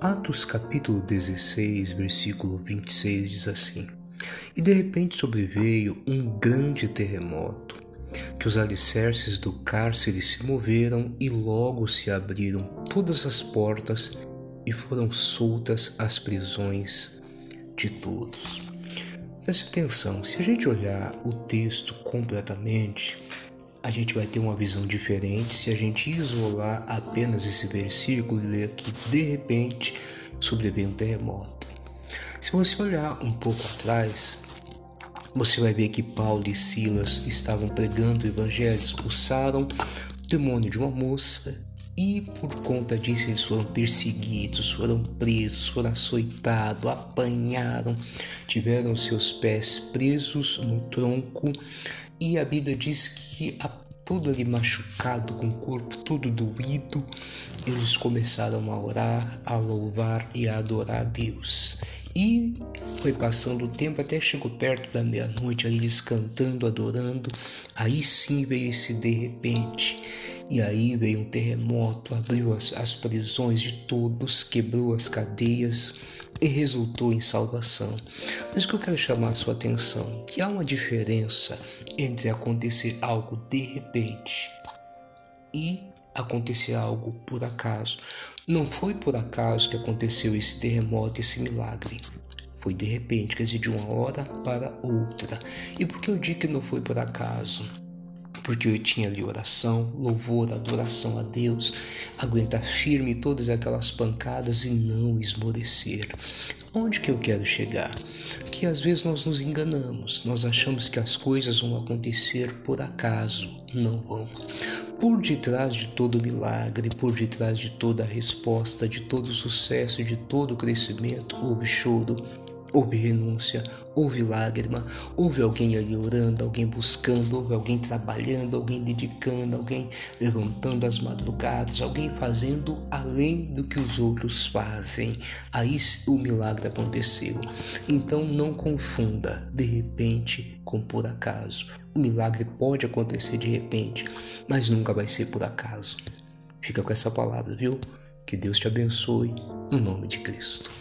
Atos capítulo 16, versículo 26 diz assim: E de repente sobreveio um grande terremoto, que os alicerces do cárcere se moveram e logo se abriram todas as portas e foram soltas as prisões de todos. Preste atenção, se a gente olhar o texto completamente, a gente vai ter uma visão diferente se a gente isolar apenas esse versículo e ler que de repente sobreveio um terremoto. Se você olhar um pouco atrás, você vai ver que Paulo e Silas estavam pregando o evangelho, expulsaram o demônio de uma moça e por conta disso eles foram perseguidos, foram presos, foram açoitados, apanharam, tiveram seus pés presos no tronco e a Bíblia diz que a todo ali machucado, com o corpo todo doído, eles começaram a orar, a louvar e a adorar a Deus. E foi passando o tempo até chegou perto da meia-noite, eles cantando, adorando. Aí sim veio esse de repente. E aí veio um terremoto, abriu as, as prisões de todos, quebrou as cadeias e resultou em salvação. Mas o que eu quero chamar a sua atenção que há uma diferença entre acontecer algo de repente e acontecer algo por acaso. Não foi por acaso que aconteceu esse terremoto, esse milagre. Foi de repente, quer dizer, de uma hora para outra. E por que eu digo que não foi por acaso? Porque eu tinha ali oração, louvor, adoração a Deus, aguentar firme todas aquelas pancadas e não esmorecer. Onde que eu quero chegar? Que às vezes nós nos enganamos, nós achamos que as coisas vão acontecer por acaso, não vão. Por detrás de todo milagre, por detrás de toda resposta, de todo sucesso, de todo crescimento, houve choro, Houve renúncia, houve lágrima, houve alguém ali orando, alguém buscando, houve alguém trabalhando, alguém dedicando, alguém levantando as madrugadas, alguém fazendo além do que os outros fazem. Aí o milagre aconteceu. Então não confunda de repente com por acaso. O milagre pode acontecer de repente, mas nunca vai ser por acaso. Fica com essa palavra, viu? Que Deus te abençoe, no nome de Cristo.